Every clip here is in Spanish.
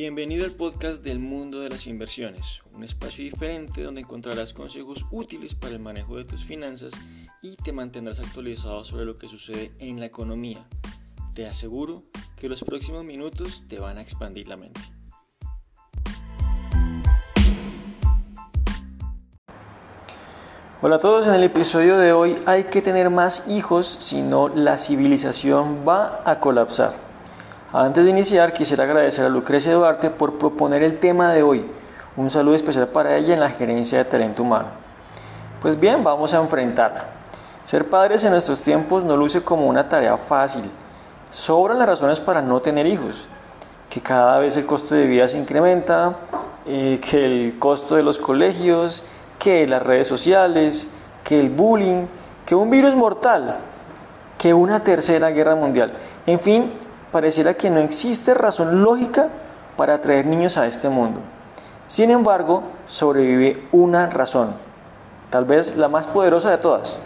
Bienvenido al podcast del mundo de las inversiones, un espacio diferente donde encontrarás consejos útiles para el manejo de tus finanzas y te mantendrás actualizado sobre lo que sucede en la economía. Te aseguro que los próximos minutos te van a expandir la mente. Hola a todos, en el episodio de hoy hay que tener más hijos si no la civilización va a colapsar. Antes de iniciar quisiera agradecer a Lucrecia Duarte por proponer el tema de hoy. Un saludo especial para ella en la gerencia de talento humano. Pues bien, vamos a enfrentarla. Ser padres en nuestros tiempos no luce como una tarea fácil. Sobran las razones para no tener hijos. Que cada vez el costo de vida se incrementa, eh, que el costo de los colegios, que las redes sociales, que el bullying, que un virus mortal, que una tercera guerra mundial. En fin, pareciera que no existe razón lógica para traer niños a este mundo. Sin embargo, sobrevive una razón, tal vez la más poderosa de todas,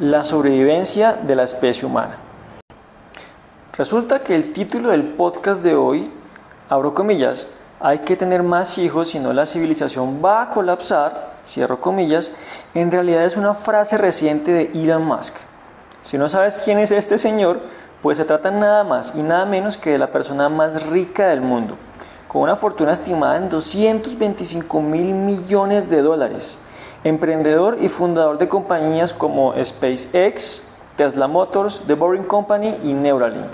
la sobrevivencia de la especie humana. Resulta que el título del podcast de hoy, abro comillas, hay que tener más hijos si no la civilización va a colapsar, cierro comillas, en realidad es una frase reciente de Elon Musk. Si no sabes quién es este señor, pues se trata nada más y nada menos que de la persona más rica del mundo, con una fortuna estimada en 225 mil millones de dólares, emprendedor y fundador de compañías como SpaceX, Tesla Motors, The Boring Company y Neuralink.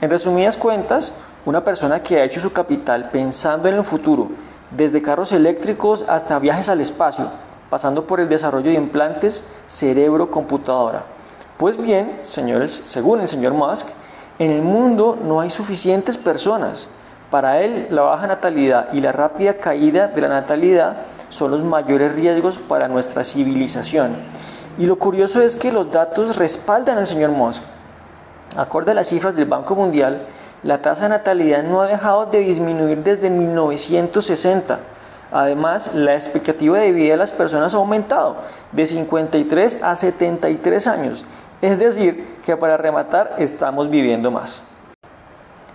En resumidas cuentas, una persona que ha hecho su capital pensando en el futuro, desde carros eléctricos hasta viajes al espacio, pasando por el desarrollo de implantes cerebro-computadora. Pues bien, señores, según el señor Musk, en el mundo no hay suficientes personas. Para él, la baja natalidad y la rápida caída de la natalidad son los mayores riesgos para nuestra civilización. Y lo curioso es que los datos respaldan al señor Musk. Acorde a las cifras del Banco Mundial, la tasa de natalidad no ha dejado de disminuir desde 1960. Además, la expectativa de vida de las personas ha aumentado de 53 a 73 años. Es decir, que para rematar estamos viviendo más.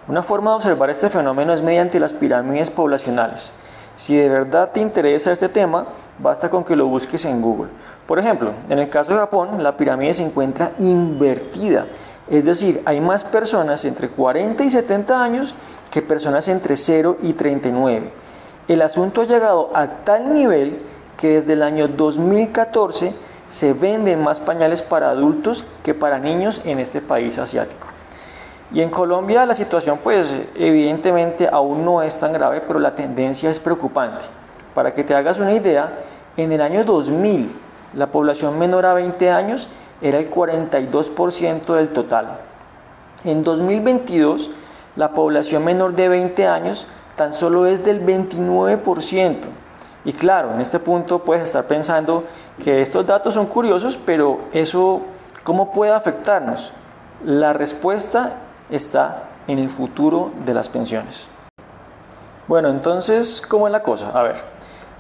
Una forma de observar este fenómeno es mediante las pirámides poblacionales. Si de verdad te interesa este tema, basta con que lo busques en Google. Por ejemplo, en el caso de Japón, la pirámide se encuentra invertida es decir, hay más personas entre 40 y 70 años que personas entre 0 y 39. El asunto ha llegado a tal nivel que desde el año 2014 se venden más pañales para adultos que para niños en este país asiático. Y en Colombia la situación pues evidentemente aún no es tan grave, pero la tendencia es preocupante. Para que te hagas una idea, en el año 2000 la población menor a 20 años era el 42% del total. En 2022, la población menor de 20 años tan solo es del 29%. Y claro, en este punto puedes estar pensando que estos datos son curiosos, pero eso, ¿cómo puede afectarnos? La respuesta está en el futuro de las pensiones. Bueno, entonces, ¿cómo es la cosa? A ver,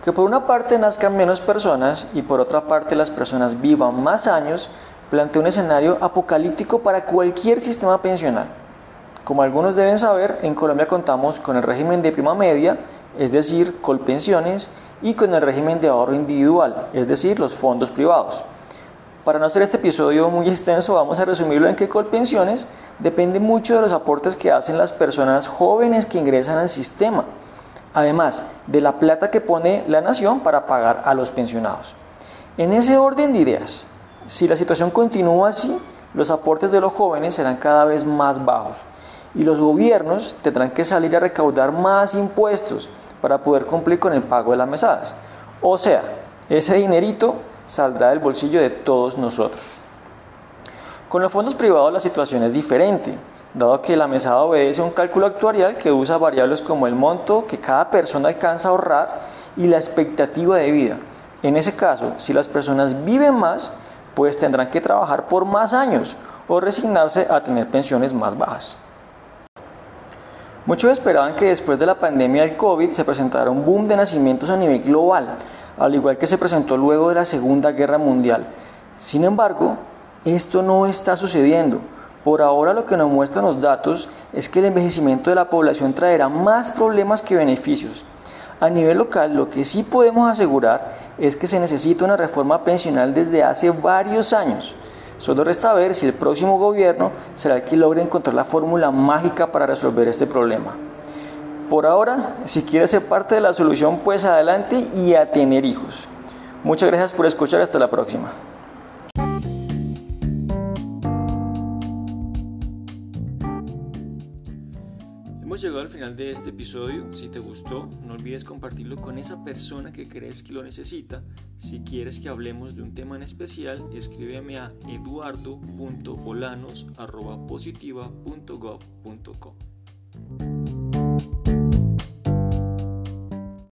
que por una parte nazcan menos personas y por otra parte las personas vivan más años, plantea un escenario apocalíptico para cualquier sistema pensional. Como algunos deben saber, en Colombia contamos con el régimen de prima media, es decir, colpensiones, y con el régimen de ahorro individual, es decir, los fondos privados. Para no hacer este episodio muy extenso, vamos a resumirlo en que Colpensiones depende mucho de los aportes que hacen las personas jóvenes que ingresan al sistema, además de la plata que pone la nación para pagar a los pensionados. En ese orden de ideas, si la situación continúa así, los aportes de los jóvenes serán cada vez más bajos y los gobiernos tendrán que salir a recaudar más impuestos para poder cumplir con el pago de las mesadas. O sea, ese dinerito saldrá del bolsillo de todos nosotros. Con los fondos privados la situación es diferente, dado que la mesada obedece a un cálculo actuarial que usa variables como el monto que cada persona alcanza a ahorrar y la expectativa de vida. En ese caso, si las personas viven más, pues tendrán que trabajar por más años o resignarse a tener pensiones más bajas. Muchos esperaban que después de la pandemia del COVID se presentara un boom de nacimientos a nivel global, al igual que se presentó luego de la Segunda Guerra Mundial. Sin embargo, esto no está sucediendo, Por ahora lo que nos muestran los datos es que el envejecimiento de la población traerá más problemas que beneficios. A nivel local, lo que sí podemos asegurar es que se necesita una reforma pensional desde hace varios años. Solo resta ver si el próximo gobierno será el que logre encontrar la fórmula mágica para resolver este problema. Por ahora, si quieres ser parte de la solución, pues adelante y a tener hijos. Muchas gracias por escuchar, hasta la próxima. Hemos llegado al final de este episodio. Si te gustó, no olvides compartirlo con esa persona que crees que lo necesita. Si quieres que hablemos de un tema en especial, escríbeme a eduardo.bolanos.positiva.gov.co.